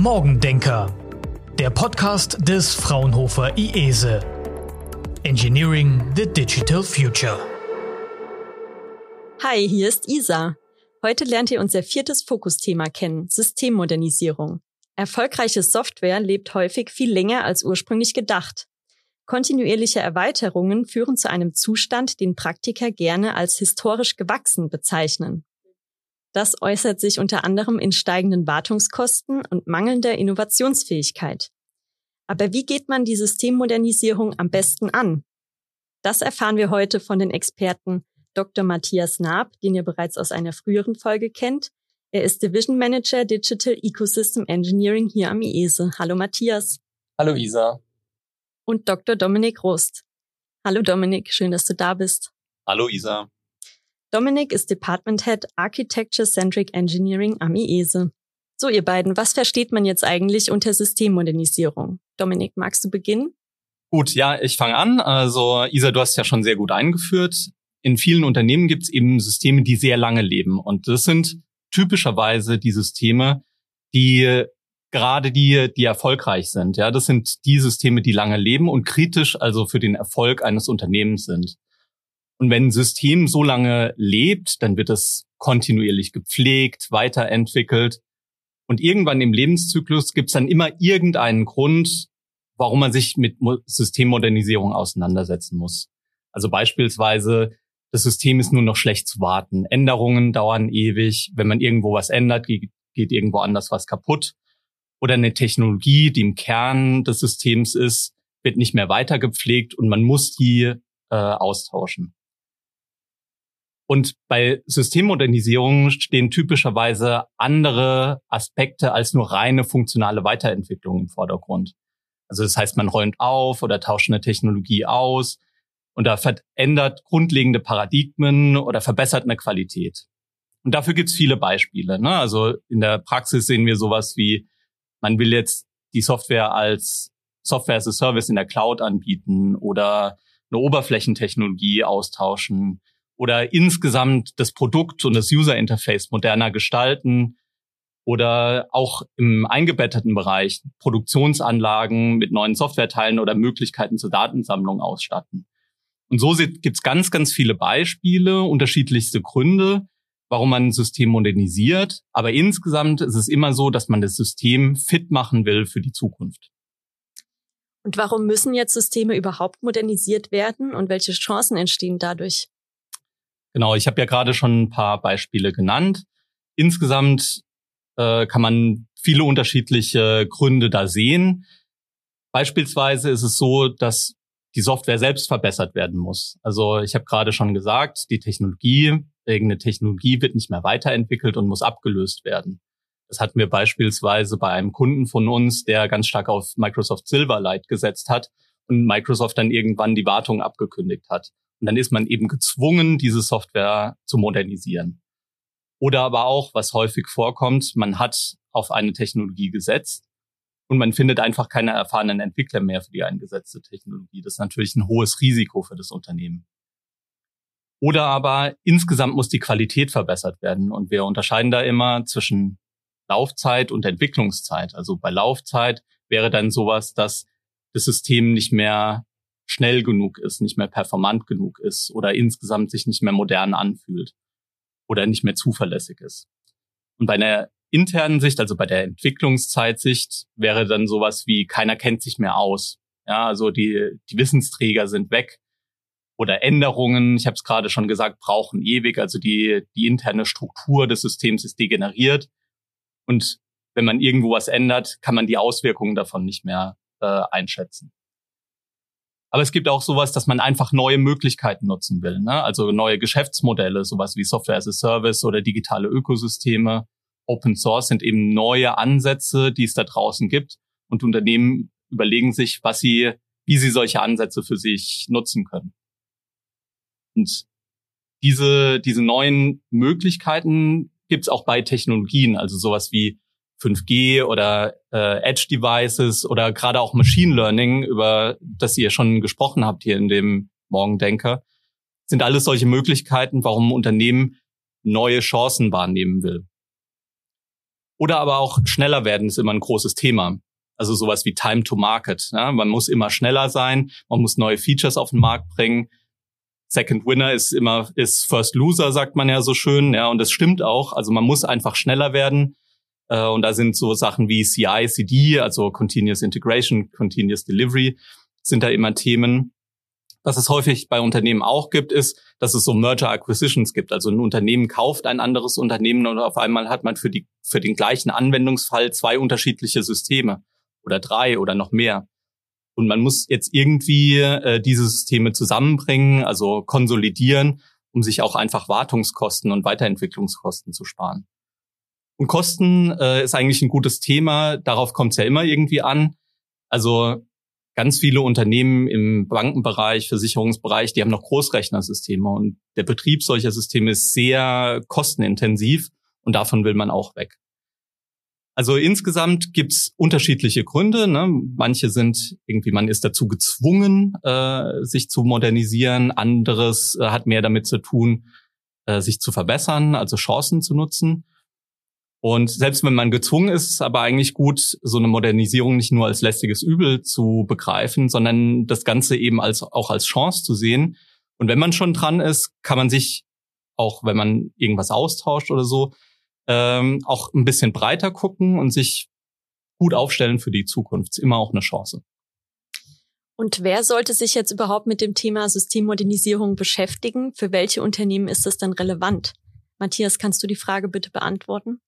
Morgendenker, der Podcast des Fraunhofer IESE. Engineering the Digital Future. Hi, hier ist Isa. Heute lernt ihr unser viertes Fokusthema kennen, Systemmodernisierung. Erfolgreiche Software lebt häufig viel länger als ursprünglich gedacht. Kontinuierliche Erweiterungen führen zu einem Zustand, den Praktiker gerne als historisch gewachsen bezeichnen. Das äußert sich unter anderem in steigenden Wartungskosten und mangelnder Innovationsfähigkeit. Aber wie geht man die Systemmodernisierung am besten an? Das erfahren wir heute von den Experten Dr. Matthias Naab, den ihr bereits aus einer früheren Folge kennt. Er ist Division Manager Digital Ecosystem Engineering hier am IESE. Hallo Matthias. Hallo Isa. Und Dr. Dominik Rost. Hallo Dominik, schön, dass du da bist. Hallo Isa. Dominik ist Department Head Architecture Centric Engineering am IESE. So, ihr beiden, was versteht man jetzt eigentlich unter Systemmodernisierung? Dominik, magst du beginnen? Gut, ja, ich fange an. Also Isa, du hast ja schon sehr gut eingeführt. In vielen Unternehmen gibt es eben Systeme, die sehr lange leben. Und das sind typischerweise die Systeme, die gerade die, die erfolgreich sind. Ja, das sind die Systeme, die lange leben und kritisch also für den Erfolg eines Unternehmens sind. Und wenn ein System so lange lebt, dann wird es kontinuierlich gepflegt, weiterentwickelt. Und irgendwann im Lebenszyklus gibt es dann immer irgendeinen Grund, warum man sich mit Systemmodernisierung auseinandersetzen muss. Also beispielsweise, das System ist nur noch schlecht zu warten. Änderungen dauern ewig. Wenn man irgendwo was ändert, geht, geht irgendwo anders was kaputt. Oder eine Technologie, die im Kern des Systems ist, wird nicht mehr weiter gepflegt und man muss die äh, austauschen. Und bei Systemmodernisierung stehen typischerweise andere Aspekte als nur reine funktionale Weiterentwicklung im Vordergrund. Also das heißt, man räumt auf oder tauscht eine Technologie aus und da verändert grundlegende Paradigmen oder verbessert eine Qualität. Und dafür gibt's viele Beispiele. Ne? Also in der Praxis sehen wir sowas wie, man will jetzt die Software als Software as a Service in der Cloud anbieten oder eine Oberflächentechnologie austauschen oder insgesamt das Produkt und das User Interface moderner gestalten oder auch im eingebetteten Bereich Produktionsanlagen mit neuen Softwareteilen oder Möglichkeiten zur Datensammlung ausstatten. Und so gibt's ganz, ganz viele Beispiele, unterschiedlichste Gründe, warum man ein System modernisiert. Aber insgesamt ist es immer so, dass man das System fit machen will für die Zukunft. Und warum müssen jetzt Systeme überhaupt modernisiert werden und welche Chancen entstehen dadurch? Genau, ich habe ja gerade schon ein paar Beispiele genannt. Insgesamt äh, kann man viele unterschiedliche Gründe da sehen. Beispielsweise ist es so, dass die Software selbst verbessert werden muss. Also ich habe gerade schon gesagt, die Technologie, irgendeine Technologie wird nicht mehr weiterentwickelt und muss abgelöst werden. Das hatten wir beispielsweise bei einem Kunden von uns, der ganz stark auf Microsoft Silverlight gesetzt hat und Microsoft dann irgendwann die Wartung abgekündigt hat. Und dann ist man eben gezwungen, diese Software zu modernisieren. Oder aber auch, was häufig vorkommt, man hat auf eine Technologie gesetzt und man findet einfach keine erfahrenen Entwickler mehr für die eingesetzte Technologie. Das ist natürlich ein hohes Risiko für das Unternehmen. Oder aber insgesamt muss die Qualität verbessert werden. Und wir unterscheiden da immer zwischen Laufzeit und Entwicklungszeit. Also bei Laufzeit wäre dann sowas, dass das System nicht mehr schnell genug ist, nicht mehr performant genug ist oder insgesamt sich nicht mehr modern anfühlt oder nicht mehr zuverlässig ist. Und bei einer internen Sicht, also bei der Entwicklungszeitsicht, wäre dann sowas wie keiner kennt sich mehr aus. Ja, also die, die Wissensträger sind weg oder Änderungen, ich habe es gerade schon gesagt, brauchen ewig, also die, die interne Struktur des Systems ist degeneriert und wenn man irgendwo was ändert, kann man die Auswirkungen davon nicht mehr äh, einschätzen. Aber es gibt auch sowas, dass man einfach neue Möglichkeiten nutzen will. Ne? Also neue Geschäftsmodelle, sowas wie Software as a Service oder digitale Ökosysteme. Open Source sind eben neue Ansätze, die es da draußen gibt. Und Unternehmen überlegen sich, was sie, wie sie solche Ansätze für sich nutzen können. Und diese, diese neuen Möglichkeiten gibt es auch bei Technologien, also sowas wie 5G oder äh, Edge-Devices oder gerade auch Machine Learning, über das ihr schon gesprochen habt hier in dem Morgendenker, sind alles solche Möglichkeiten, warum Unternehmen neue Chancen wahrnehmen will. Oder aber auch schneller werden ist immer ein großes Thema. Also sowas wie Time to Market. Ja? Man muss immer schneller sein, man muss neue Features auf den Markt bringen. Second Winner ist immer ist First Loser, sagt man ja so schön. Ja, und das stimmt auch. Also man muss einfach schneller werden. Äh, und da sind so Sachen wie CI, CD, also Continuous Integration, Continuous Delivery, sind da immer Themen. Was es häufig bei Unternehmen auch gibt, ist, dass es so Merger Acquisitions gibt. Also ein Unternehmen kauft ein anderes Unternehmen und auf einmal hat man für die, für den gleichen Anwendungsfall zwei unterschiedliche Systeme oder drei oder noch mehr. Und man muss jetzt irgendwie äh, diese Systeme zusammenbringen, also konsolidieren, um sich auch einfach Wartungskosten und Weiterentwicklungskosten zu sparen. Und Kosten äh, ist eigentlich ein gutes Thema. Darauf kommt es ja immer irgendwie an. Also ganz viele Unternehmen im Bankenbereich, Versicherungsbereich, die haben noch Großrechnersysteme und der Betrieb solcher Systeme ist sehr kostenintensiv und davon will man auch weg. Also insgesamt gibt's unterschiedliche Gründe. Ne? Manche sind irgendwie, man ist dazu gezwungen, äh, sich zu modernisieren. Anderes äh, hat mehr damit zu tun, äh, sich zu verbessern, also Chancen zu nutzen. Und selbst wenn man gezwungen ist, ist aber eigentlich gut, so eine Modernisierung nicht nur als lästiges Übel zu begreifen, sondern das Ganze eben als, auch als Chance zu sehen. Und wenn man schon dran ist, kann man sich, auch wenn man irgendwas austauscht oder so, ähm, auch ein bisschen breiter gucken und sich gut aufstellen für die Zukunft. Ist immer auch eine Chance. Und wer sollte sich jetzt überhaupt mit dem Thema Systemmodernisierung beschäftigen? Für welche Unternehmen ist das dann relevant? Matthias, kannst du die Frage bitte beantworten?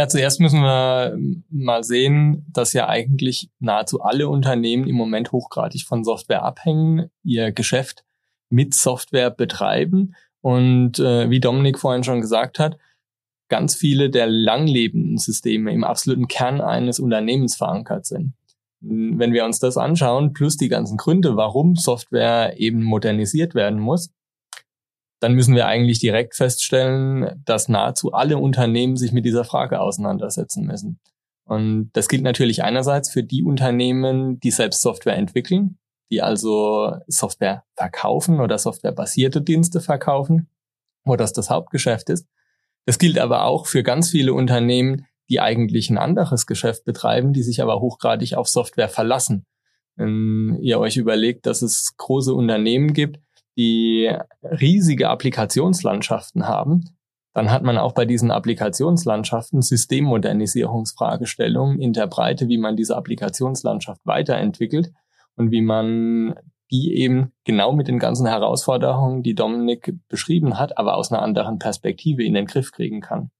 Ja, zuerst müssen wir mal sehen, dass ja eigentlich nahezu alle Unternehmen im Moment hochgradig von Software abhängen, ihr Geschäft mit Software betreiben. Und äh, wie Dominik vorhin schon gesagt hat, ganz viele der langlebenden Systeme im absoluten Kern eines Unternehmens verankert sind. Wenn wir uns das anschauen, plus die ganzen Gründe, warum Software eben modernisiert werden muss, dann müssen wir eigentlich direkt feststellen, dass nahezu alle Unternehmen sich mit dieser Frage auseinandersetzen müssen. Und das gilt natürlich einerseits für die Unternehmen, die selbst Software entwickeln, die also Software verkaufen oder softwarebasierte Dienste verkaufen, wo das das Hauptgeschäft ist. Das gilt aber auch für ganz viele Unternehmen, die eigentlich ein anderes Geschäft betreiben, die sich aber hochgradig auf Software verlassen. Wenn ihr euch überlegt, dass es große Unternehmen gibt, die riesige Applikationslandschaften haben, dann hat man auch bei diesen Applikationslandschaften Systemmodernisierungsfragestellungen in der Breite, wie man diese Applikationslandschaft weiterentwickelt und wie man die eben genau mit den ganzen Herausforderungen, die Dominik beschrieben hat, aber aus einer anderen Perspektive in den Griff kriegen kann.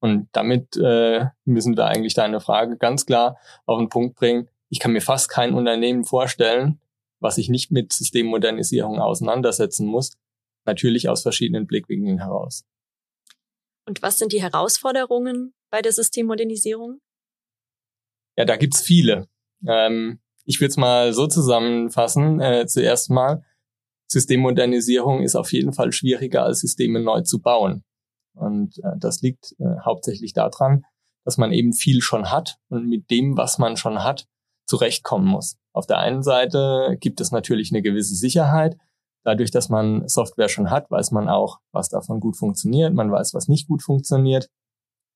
Und damit äh, müssen wir eigentlich deine Frage ganz klar auf den Punkt bringen. Ich kann mir fast kein Unternehmen vorstellen, was sich nicht mit Systemmodernisierung auseinandersetzen muss, natürlich aus verschiedenen Blickwinkeln heraus. Und was sind die Herausforderungen bei der Systemmodernisierung? Ja, da gibt's viele. Ähm, ich würde es mal so zusammenfassen. Äh, zuerst mal, Systemmodernisierung ist auf jeden Fall schwieriger als Systeme neu zu bauen. Und äh, das liegt äh, hauptsächlich daran, dass man eben viel schon hat und mit dem, was man schon hat, zurechtkommen muss. Auf der einen Seite gibt es natürlich eine gewisse Sicherheit. Dadurch, dass man Software schon hat, weiß man auch, was davon gut funktioniert. Man weiß, was nicht gut funktioniert.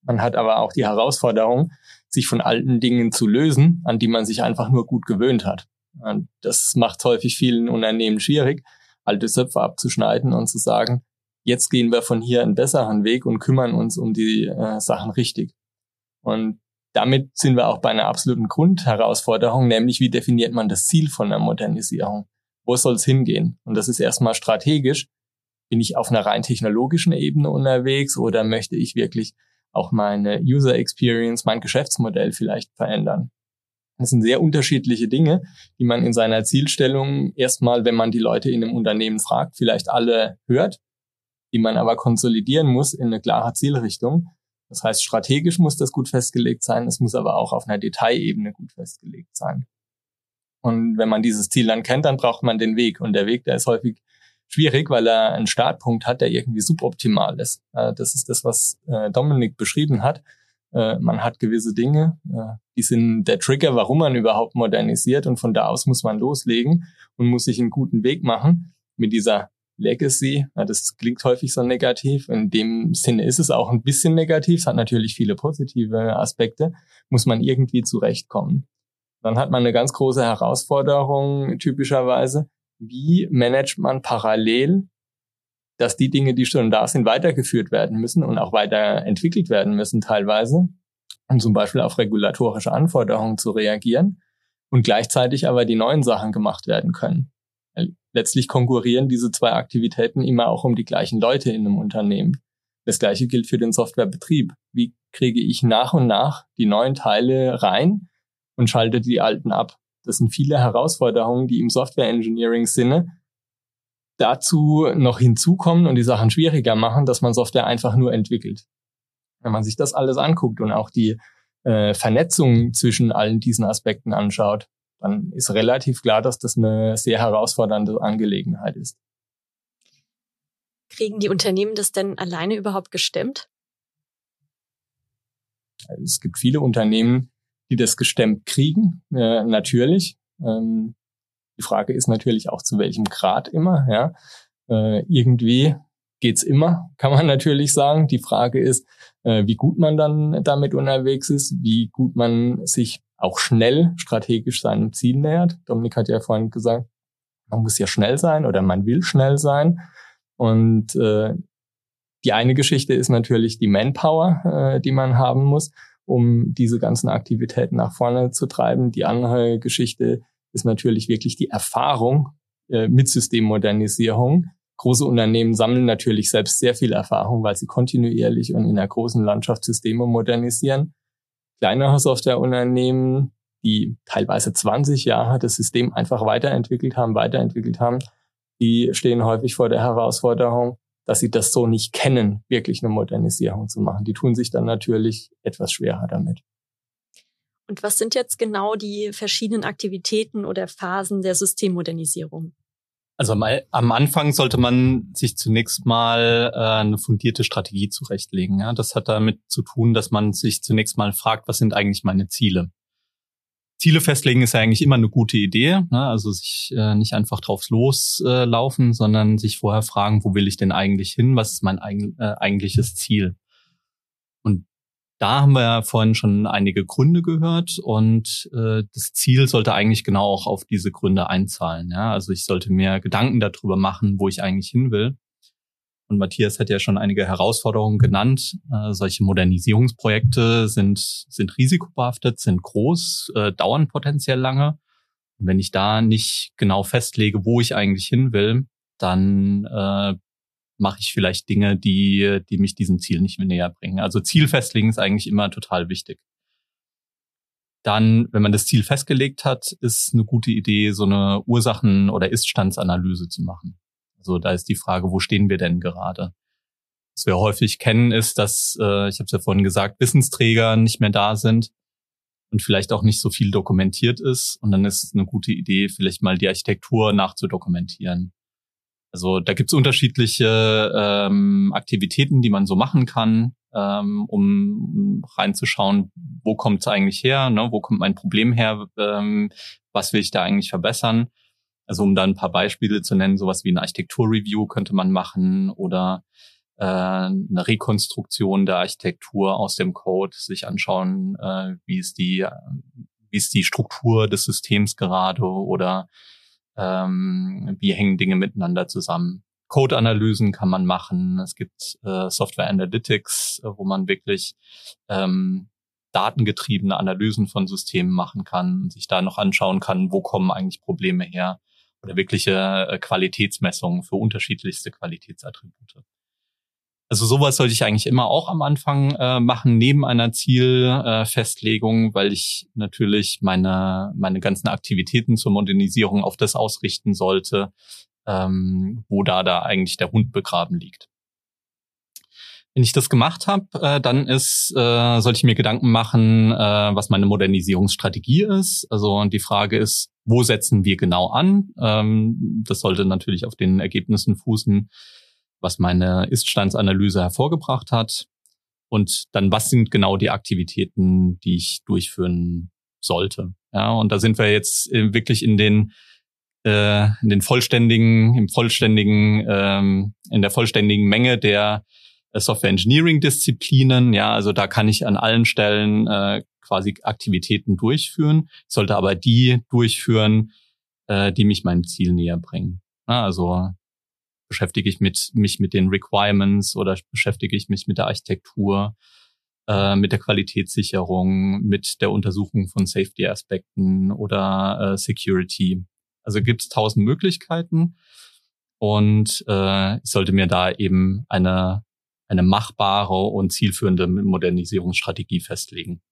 Man hat aber auch die Herausforderung, sich von alten Dingen zu lösen, an die man sich einfach nur gut gewöhnt hat. Und das macht häufig vielen Unternehmen schwierig, alte Söpfe abzuschneiden und zu sagen, jetzt gehen wir von hier einen besseren Weg und kümmern uns um die äh, Sachen richtig. Und damit sind wir auch bei einer absoluten Grundherausforderung, nämlich wie definiert man das Ziel von der Modernisierung? Wo soll es hingehen? Und das ist erstmal strategisch. Bin ich auf einer rein technologischen Ebene unterwegs oder möchte ich wirklich auch meine User Experience, mein Geschäftsmodell vielleicht verändern? Das sind sehr unterschiedliche Dinge, die man in seiner Zielstellung erstmal, wenn man die Leute in einem Unternehmen fragt, vielleicht alle hört, die man aber konsolidieren muss in eine klare Zielrichtung das heißt, strategisch muss das gut festgelegt sein, es muss aber auch auf einer Detailebene gut festgelegt sein. Und wenn man dieses Ziel dann kennt, dann braucht man den Weg. Und der Weg, der ist häufig schwierig, weil er einen Startpunkt hat, der irgendwie suboptimal ist. Äh, das ist das, was äh, Dominik beschrieben hat. Äh, man hat gewisse Dinge, die sind der Trigger, warum man überhaupt modernisiert. Und von da aus muss man loslegen und muss sich einen guten Weg machen mit dieser Legacy. Ja, das klingt häufig so negativ. In dem Sinne ist es auch ein bisschen negativ. Es hat natürlich viele positive Aspekte. Muss man irgendwie zurechtkommen. Dann hat man eine ganz große Herausforderung typischerweise. Wie managt man parallel, dass die Dinge, die schon da sind, weitergeführt werden müssen und auch weiterentwickelt werden müssen teilweise, um zum Beispiel auf regulatorische Anforderungen zu reagieren und gleichzeitig aber die neuen Sachen gemacht werden können letztlich konkurrieren diese zwei Aktivitäten immer auch um die gleichen Leute in einem Unternehmen. Das gleiche gilt für den Softwarebetrieb. Wie kriege ich nach und nach die neuen Teile rein und schalte die alten ab? Das sind viele Herausforderungen, die im Software Engineering Sinne dazu noch hinzukommen und die Sachen schwieriger machen, dass man Software einfach nur entwickelt. Wenn man sich das alles anguckt und auch die äh, Vernetzung zwischen allen diesen Aspekten anschaut, dann ist relativ klar, dass das eine sehr herausfordernde Angelegenheit ist. Kriegen die Unternehmen das denn alleine überhaupt gestemmt? Es gibt viele Unternehmen, die das gestemmt kriegen, äh, natürlich. Ähm, die Frage ist natürlich auch, zu welchem Grad immer. Ja? Äh, irgendwie geht's immer, kann man natürlich sagen. Die Frage ist, äh, wie gut man dann damit unterwegs ist, wie gut man sich auch schnell strategisch seinem Ziel nähert. Dominik hat ja vorhin gesagt, man muss ja schnell sein oder man will schnell sein. Und äh, die eine Geschichte ist natürlich die Manpower, äh, die man haben muss, um diese ganzen Aktivitäten nach vorne zu treiben. Die andere Geschichte ist natürlich wirklich die Erfahrung äh, mit Systemmodernisierung. Große Unternehmen sammeln natürlich selbst sehr viel Erfahrung, weil sie kontinuierlich und in einer großen Landschaft Systeme modernisieren kleinere Softwareunternehmen, die teilweise 20 Jahre das System einfach weiterentwickelt haben, weiterentwickelt haben, die stehen häufig vor der Herausforderung, dass sie das so nicht kennen, wirklich eine Modernisierung zu machen. Die tun sich dann natürlich etwas schwerer damit. Und was sind jetzt genau die verschiedenen Aktivitäten oder Phasen der Systemmodernisierung? Also am Anfang sollte man sich zunächst mal äh, eine fundierte Strategie zurechtlegen. Ja? Das hat damit zu tun, dass man sich zunächst mal fragt, was sind eigentlich meine Ziele? Ziele festlegen ist ja eigentlich immer eine gute Idee. Ne? Also sich äh, nicht einfach drauf loslaufen, äh, sondern sich vorher fragen, wo will ich denn eigentlich hin? Was ist mein eig äh, eigentliches Ziel? Da haben wir ja vorhin schon einige Gründe gehört und äh, das Ziel sollte eigentlich genau auch auf diese Gründe einzahlen. Ja? Also ich sollte mir Gedanken darüber machen, wo ich eigentlich hin will. Und Matthias hat ja schon einige Herausforderungen genannt. Äh, solche Modernisierungsprojekte sind, sind risikobehaftet, sind groß, äh, dauern potenziell lange. Und wenn ich da nicht genau festlege, wo ich eigentlich hin will, dann äh, mache ich vielleicht Dinge, die, die mich diesem Ziel nicht mehr näher bringen. Also Ziel festlegen ist eigentlich immer total wichtig. Dann, wenn man das Ziel festgelegt hat, ist eine gute Idee, so eine Ursachen- oder Iststandsanalyse zu machen. Also da ist die Frage, wo stehen wir denn gerade? Was wir häufig kennen, ist, dass, äh, ich habe es ja vorhin gesagt, Wissensträger nicht mehr da sind und vielleicht auch nicht so viel dokumentiert ist. Und dann ist es eine gute Idee, vielleicht mal die Architektur nachzudokumentieren. Also da gibt's unterschiedliche ähm, Aktivitäten, die man so machen kann, ähm, um reinzuschauen, wo kommt es eigentlich her, ne? wo kommt mein Problem her, ähm, was will ich da eigentlich verbessern. Also um da ein paar Beispiele zu nennen, sowas wie eine Architekturreview könnte man machen oder äh, eine Rekonstruktion der Architektur aus dem Code, sich anschauen, äh, wie ist die, wie ist die Struktur des Systems gerade oder ähm, wie hängen Dinge miteinander zusammen. Code-Analysen kann man machen. Es gibt äh, Software Analytics, äh, wo man wirklich ähm, datengetriebene Analysen von Systemen machen kann, sich da noch anschauen kann, wo kommen eigentlich Probleme her oder wirkliche äh, Qualitätsmessungen für unterschiedlichste Qualitätsattribute. Also sowas sollte ich eigentlich immer auch am Anfang äh, machen, neben einer Zielfestlegung, äh, weil ich natürlich meine, meine ganzen Aktivitäten zur Modernisierung auf das ausrichten sollte, ähm, wo da da eigentlich der Hund begraben liegt. Wenn ich das gemacht habe, äh, dann ist, äh, sollte ich mir Gedanken machen, äh, was meine Modernisierungsstrategie ist. Also die Frage ist, wo setzen wir genau an? Ähm, das sollte natürlich auf den Ergebnissen fußen, was meine Iststandsanalyse hervorgebracht hat und dann, was sind genau die Aktivitäten, die ich durchführen sollte. Ja, und da sind wir jetzt wirklich in den äh, in den vollständigen, im vollständigen, ähm, in der vollständigen Menge der äh, Software Engineering Disziplinen. Ja, also da kann ich an allen Stellen äh, quasi Aktivitäten durchführen. Sollte aber die durchführen, äh, die mich meinem Ziel näher bringen. Also beschäftige ich mit, mich mit den Requirements oder beschäftige ich mich mit der Architektur, äh, mit der Qualitätssicherung, mit der Untersuchung von Safety-Aspekten oder äh, Security. Also gibt es tausend Möglichkeiten und äh, ich sollte mir da eben eine, eine machbare und zielführende Modernisierungsstrategie festlegen.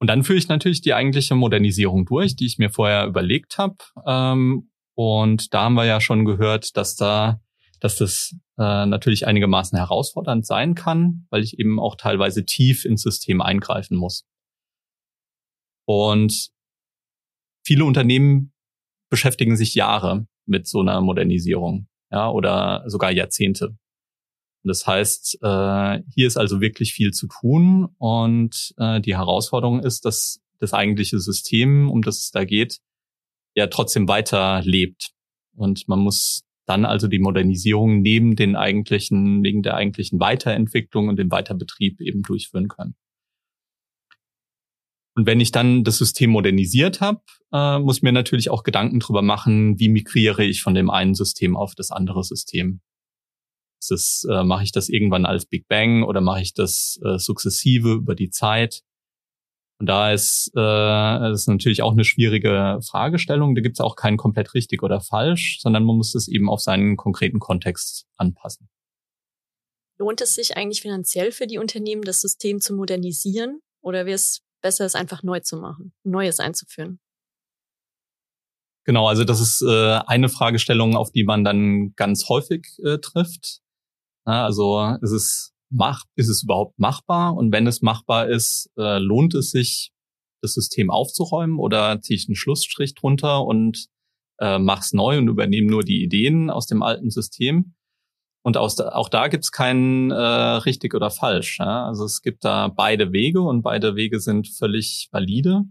Und dann führe ich natürlich die eigentliche Modernisierung durch, die ich mir vorher überlegt habe. Ähm, und da haben wir ja schon gehört, dass da, dass das äh, natürlich einigermaßen herausfordernd sein kann, weil ich eben auch teilweise tief ins System eingreifen muss. Und viele Unternehmen beschäftigen sich Jahre mit so einer Modernisierung, ja, oder sogar Jahrzehnte. Das heißt, äh, hier ist also wirklich viel zu tun und äh, die Herausforderung ist, dass das eigentliche System, um das es da geht, ja trotzdem weiter lebt. Und man muss dann also die Modernisierung neben den eigentlichen, wegen der eigentlichen Weiterentwicklung und dem Weiterbetrieb eben durchführen können. Und wenn ich dann das System modernisiert habe, äh, muss mir natürlich auch Gedanken drüber machen, wie migriere ich von dem einen System auf das andere System. Ist äh, mache ich das irgendwann als Big Bang oder mache ich das äh, sukzessive über die Zeit? Und da ist äh, ist natürlich auch eine schwierige Fragestellung. Da gibt es auch kein komplett richtig oder falsch, sondern man muss es eben auf seinen konkreten Kontext anpassen. Lohnt es sich eigentlich finanziell für die Unternehmen, das System zu modernisieren? Oder wäre es besser, es einfach neu zu machen, Neues einzuführen? Genau, also das ist äh, eine Fragestellung, auf die man dann ganz häufig äh, trifft. Ja, also ist es mach, ist es überhaupt machbar? Und wenn es machbar ist, äh, lohnt es sich, das System aufzuräumen oder ziehe ich einen Schlussstrich drunter und äh, mach's neu und übernehme nur die Ideen aus dem alten System? Und aus, auch da gibt's kein äh, richtig oder falsch. Ja? Also es gibt da beide Wege und beide Wege sind völlig valide.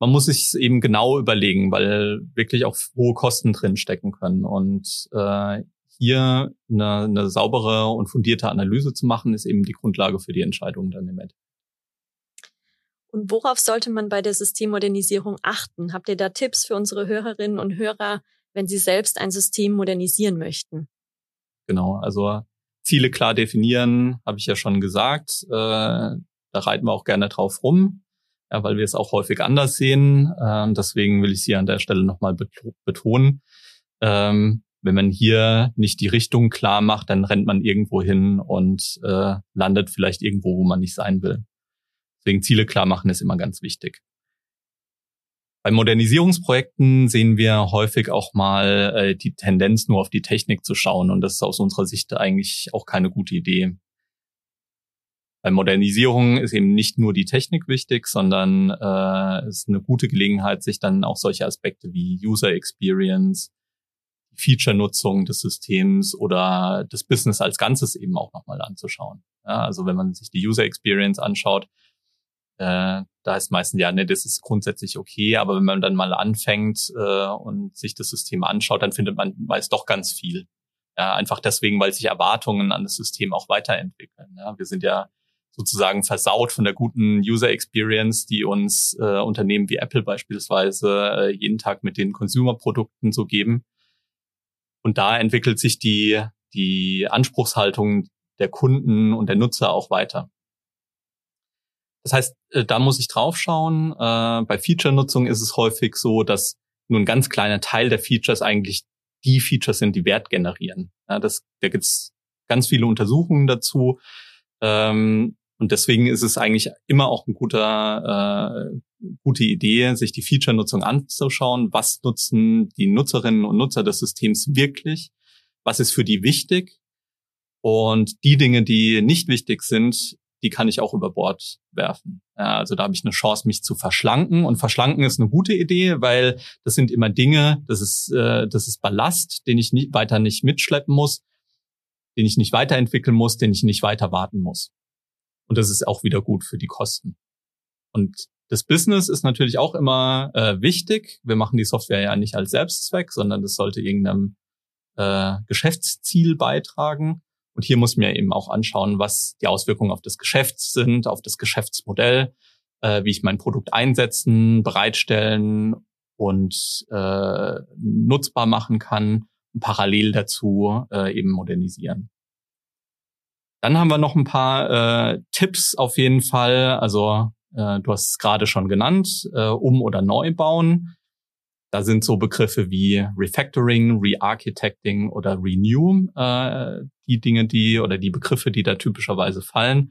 Man muss sich eben genau überlegen, weil wirklich auch hohe Kosten drin stecken können. Und äh, hier eine, eine saubere und fundierte Analyse zu machen, ist eben die Grundlage für die Entscheidung dann im Endeffekt. Und worauf sollte man bei der Systemmodernisierung achten? Habt ihr da Tipps für unsere Hörerinnen und Hörer, wenn sie selbst ein System modernisieren möchten? Genau, also Ziele klar definieren, habe ich ja schon gesagt. Äh, da reiten wir auch gerne drauf rum, ja, weil wir es auch häufig anders sehen. Äh, deswegen will ich sie an der Stelle nochmal betonen. Ähm, wenn man hier nicht die Richtung klar macht, dann rennt man irgendwo hin und äh, landet vielleicht irgendwo, wo man nicht sein will. Deswegen Ziele klar machen ist immer ganz wichtig. Bei Modernisierungsprojekten sehen wir häufig auch mal äh, die Tendenz, nur auf die Technik zu schauen. Und das ist aus unserer Sicht eigentlich auch keine gute Idee. Bei Modernisierung ist eben nicht nur die Technik wichtig, sondern äh, ist eine gute Gelegenheit, sich dann auch solche Aspekte wie User Experience, Feature-Nutzung des Systems oder das Business als Ganzes eben auch nochmal anzuschauen. Ja, also wenn man sich die User Experience anschaut, äh, da ist meistens ja, ne, das ist grundsätzlich okay, aber wenn man dann mal anfängt äh, und sich das System anschaut, dann findet man meist doch ganz viel. Ja, einfach deswegen, weil sich Erwartungen an das System auch weiterentwickeln. Ja, wir sind ja sozusagen versaut von der guten User Experience, die uns äh, Unternehmen wie Apple beispielsweise äh, jeden Tag mit den Consumer-Produkten so geben. Und da entwickelt sich die, die Anspruchshaltung der Kunden und der Nutzer auch weiter. Das heißt, äh, da muss ich draufschauen. Äh, bei Feature-Nutzung ist es häufig so, dass nur ein ganz kleiner Teil der Features eigentlich die Features sind, die Wert generieren. Ja, das, da gibt's ganz viele Untersuchungen dazu. Ähm, und deswegen ist es eigentlich immer auch ein guter, äh, gute Idee, sich die Feature-Nutzung anzuschauen. Was nutzen die Nutzerinnen und Nutzer des Systems wirklich? Was ist für die wichtig? Und die Dinge, die nicht wichtig sind, die kann ich auch über Bord werfen. Also da habe ich eine Chance, mich zu verschlanken. Und verschlanken ist eine gute Idee, weil das sind immer Dinge, das ist, äh, das ist Ballast, den ich nicht, weiter nicht mitschleppen muss, den ich nicht weiterentwickeln muss, den ich nicht weiter warten muss. Und das ist auch wieder gut für die Kosten. Und Das Business ist natürlich auch immer äh, wichtig. Wir machen die Software ja nicht als Selbstzweck, sondern das sollte irgendeinem äh, Geschäftsziel beitragen. Und hier muss man eben auch anschauen, was die Auswirkungen auf das Geschäft sind, auf das Geschäftsmodell, äh, wie ich mein Produkt einsetzen, bereitstellen und äh, nutzbar machen kann und parallel dazu äh, eben modernisieren. Dann haben wir noch ein paar äh, Tipps auf jeden Fall. Also äh, du hast es gerade schon genannt, äh, um oder neu bauen. Da sind so Begriffe wie Refactoring, Rearchitecting oder Renew äh, die Dinge, die oder die Begriffe, die da typischerweise fallen.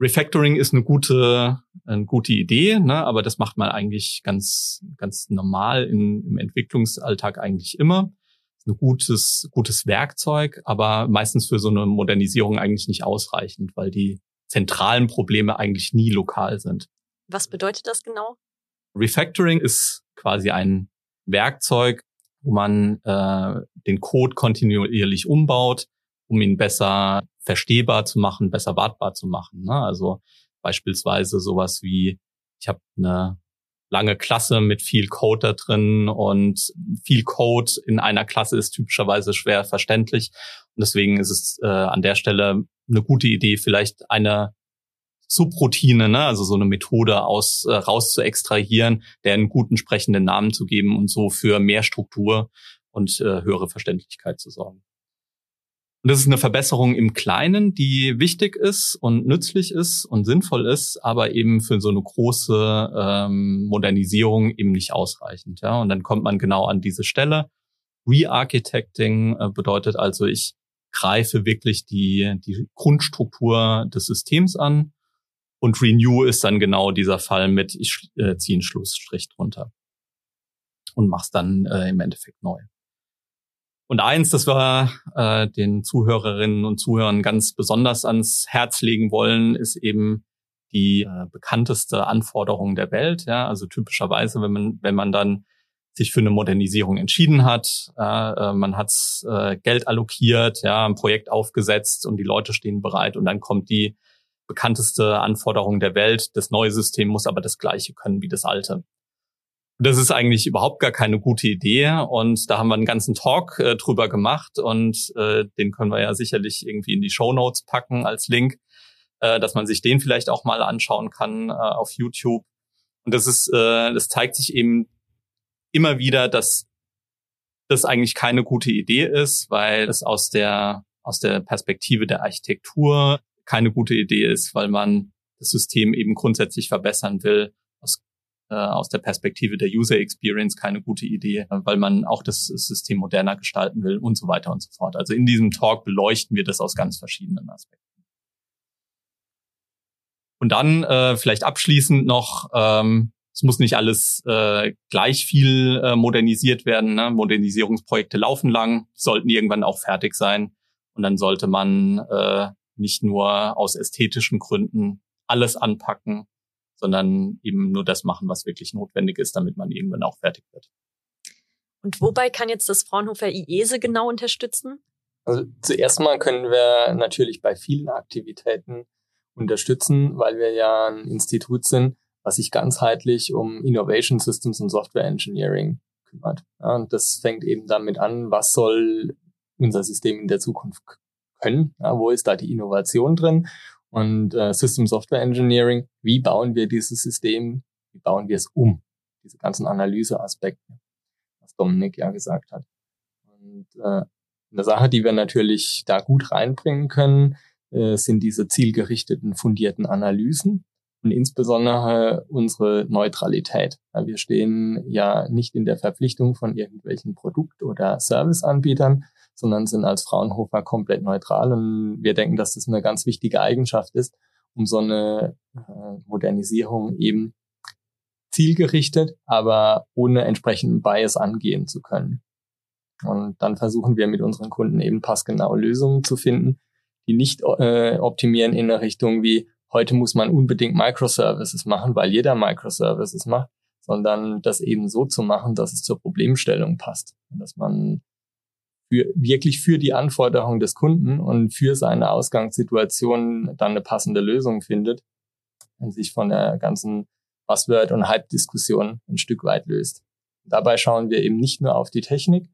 Refactoring ist eine gute, eine gute Idee, ne? aber das macht man eigentlich ganz, ganz normal in, im Entwicklungsalltag eigentlich immer. Ist ein gutes, gutes Werkzeug, aber meistens für so eine Modernisierung eigentlich nicht ausreichend, weil die zentralen Probleme eigentlich nie lokal sind. Was bedeutet das genau? Refactoring ist quasi ein Werkzeug, wo man äh, den Code kontinuierlich umbaut, um ihn besser verstehbar zu machen, besser wartbar zu machen. Ne? Also beispielsweise sowas wie, ich habe eine lange Klasse mit viel Code da drin und viel Code in einer Klasse ist typischerweise schwer verständlich. Und deswegen ist es äh, an der Stelle eine gute Idee, vielleicht eine Subroutine, ne, also so eine Methode aus äh, raus zu extrahieren, der einen guten sprechenden Namen zu geben und so für mehr Struktur und äh, höhere Verständlichkeit zu sorgen. Und das ist eine Verbesserung im Kleinen, die wichtig ist und nützlich ist und sinnvoll ist, aber eben für so eine große ähm, Modernisierung eben nicht ausreichend. Ja? Und dann kommt man genau an diese Stelle. Re-Architecting äh, bedeutet also, ich greife wirklich die, die Grundstruktur des Systems an. Und Renew ist dann genau dieser Fall mit, ich äh, ziehe einen Schlussstrich drunter und mach's dann äh, im Endeffekt neu. Und eins, das wir äh, den Zuhörerinnen und Zuhörern ganz besonders ans Herz legen wollen, ist eben die äh, bekannteste Anforderung der Welt. Ja, also typischerweise, wenn man wenn man dann sich für eine Modernisierung entschieden hat, äh, man hat äh, Geld allokiert, ja, ein Projekt aufgesetzt und die Leute stehen bereit und dann kommt die bekannteste Anforderung der Welt. Das neue System muss aber das gleiche können wie das alte. Das ist eigentlich überhaupt gar keine gute Idee. Und da haben wir einen ganzen Talk äh, drüber gemacht. Und äh, den können wir ja sicherlich irgendwie in die Show Notes packen als Link, äh, dass man sich den vielleicht auch mal anschauen kann äh, auf YouTube. Und das ist, äh, das zeigt sich eben immer wieder, dass das eigentlich keine gute Idee ist, weil es aus der aus der Perspektive der Architektur keine gute Idee ist, weil man das System eben grundsätzlich verbessern will aus der Perspektive der User Experience keine gute Idee, weil man auch das System moderner gestalten will und so weiter und so fort. Also in diesem Talk beleuchten wir das aus ganz verschiedenen Aspekten. Und dann äh, vielleicht abschließend noch, ähm, es muss nicht alles äh, gleich viel äh, modernisiert werden. Ne? Modernisierungsprojekte laufen lang, sollten irgendwann auch fertig sein. Und dann sollte man äh, nicht nur aus ästhetischen Gründen alles anpacken, sondern eben nur das machen, was wirklich notwendig ist, damit man irgendwann auch fertig wird. Und wobei kann jetzt das Fraunhofer IESE genau unterstützen? Also zuerst mal können wir natürlich bei vielen Aktivitäten unterstützen, weil wir ja ein Institut sind, was sich ganzheitlich um Innovation Systems und Software Engineering kümmert. Ja, und das fängt eben damit an, was soll unser System in der Zukunft können? Ja, wo ist da die Innovation drin? Und äh, System Software Engineering. Wie bauen wir dieses System? Wie bauen wir es um? Diese ganzen Analyseaspekte, was Dominik ja gesagt hat. Und äh, eine Sache, die wir natürlich da gut reinbringen können, äh, sind diese zielgerichteten, fundierten Analysen und insbesondere unsere Neutralität. Wir stehen ja nicht in der Verpflichtung von irgendwelchen Produkt- oder Serviceanbietern, sondern sind als Fraunhofer komplett neutral. Und wir denken, dass das eine ganz wichtige Eigenschaft ist, um so eine äh, Modernisierung eben zielgerichtet, aber ohne entsprechenden Bias angehen zu können. Und dann versuchen wir mit unseren Kunden eben passgenaue Lösungen zu finden, die nicht äh, optimieren in eine Richtung wie, heute muss man unbedingt Microservices machen, weil jeder Microservices macht, sondern das eben so zu machen, dass es zur Problemstellung passt. Und dass man für, wirklich für die Anforderungen des Kunden und für seine Ausgangssituation dann eine passende Lösung findet und sich von der ganzen Buzzword- und Hype-Diskussionen ein Stück weit löst. Dabei schauen wir eben nicht nur auf die Technik,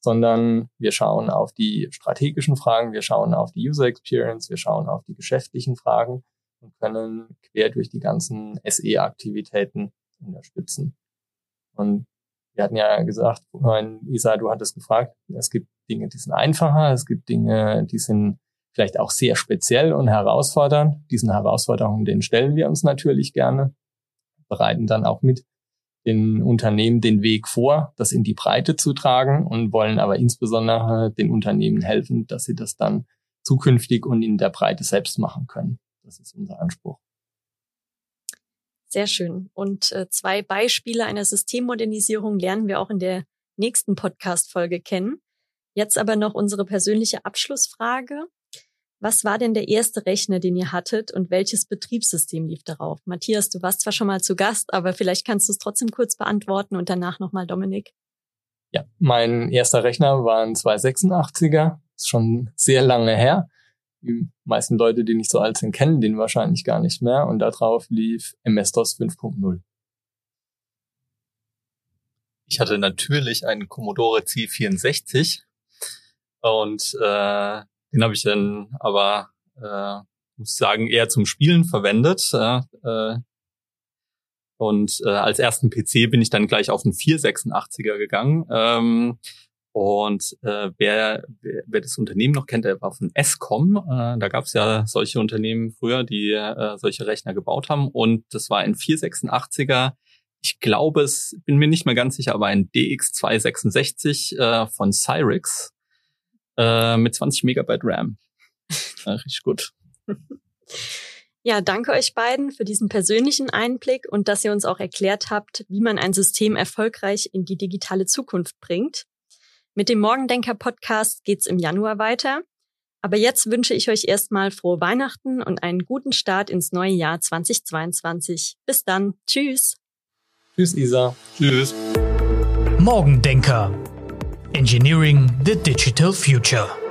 sondern wir schauen auf die strategischen Fragen, wir schauen auf die User Experience, wir schauen auf die geschäftlichen Fragen und können quer durch die ganzen SE-Aktivitäten unterstützen. Und wir hatten ja gesagt, vorhin, Isa, du hattest gefragt, es gibt Dinge, die sind einfacher, es gibt Dinge, die sind vielleicht auch sehr speziell und herausfordernd. Diesen Herausforderungen, denen stellen wir uns natürlich gerne, bereiten dann auch mit den Unternehmen den Weg vor, das in die Breite zu tragen und wollen aber insbesondere den Unternehmen helfen, dass sie das dann zukünftig und in der Breite selbst machen können. Das ist unser Anspruch. Sehr schön. Und äh, zwei Beispiele einer Systemmodernisierung lernen wir auch in der nächsten Podcast-Folge kennen. Jetzt aber noch unsere persönliche Abschlussfrage. Was war denn der erste Rechner, den ihr hattet und welches Betriebssystem lief darauf? Matthias, du warst zwar schon mal zu Gast, aber vielleicht kannst du es trotzdem kurz beantworten und danach nochmal Dominik. Ja, mein erster Rechner war ein 286er, ist schon sehr lange her. Die meisten Leute, die nicht so alt sind, kennen den wahrscheinlich gar nicht mehr und darauf lief MS-DOS 5.0. Ich hatte natürlich einen Commodore C64 und äh, den habe ich dann aber, äh, muss ich sagen, eher zum Spielen verwendet. Äh, und äh, als ersten PC bin ich dann gleich auf einen 486er gegangen. Ähm, und äh, wer, wer, wer das Unternehmen noch kennt, der war von Escom. Äh, da gab es ja solche Unternehmen früher, die äh, solche Rechner gebaut haben. Und das war ein 486er. Ich glaube, es bin mir nicht mehr ganz sicher, aber ein DX266 äh, von Cyrix äh, mit 20 Megabyte RAM. Ja, richtig gut. Ja, danke euch beiden für diesen persönlichen Einblick und dass ihr uns auch erklärt habt, wie man ein System erfolgreich in die digitale Zukunft bringt. Mit dem Morgendenker Podcast geht's im Januar weiter. Aber jetzt wünsche ich euch erstmal frohe Weihnachten und einen guten Start ins neue Jahr 2022. Bis dann. Tschüss. Tschüss, Isa. Tschüss. Morgendenker Engineering the Digital Future.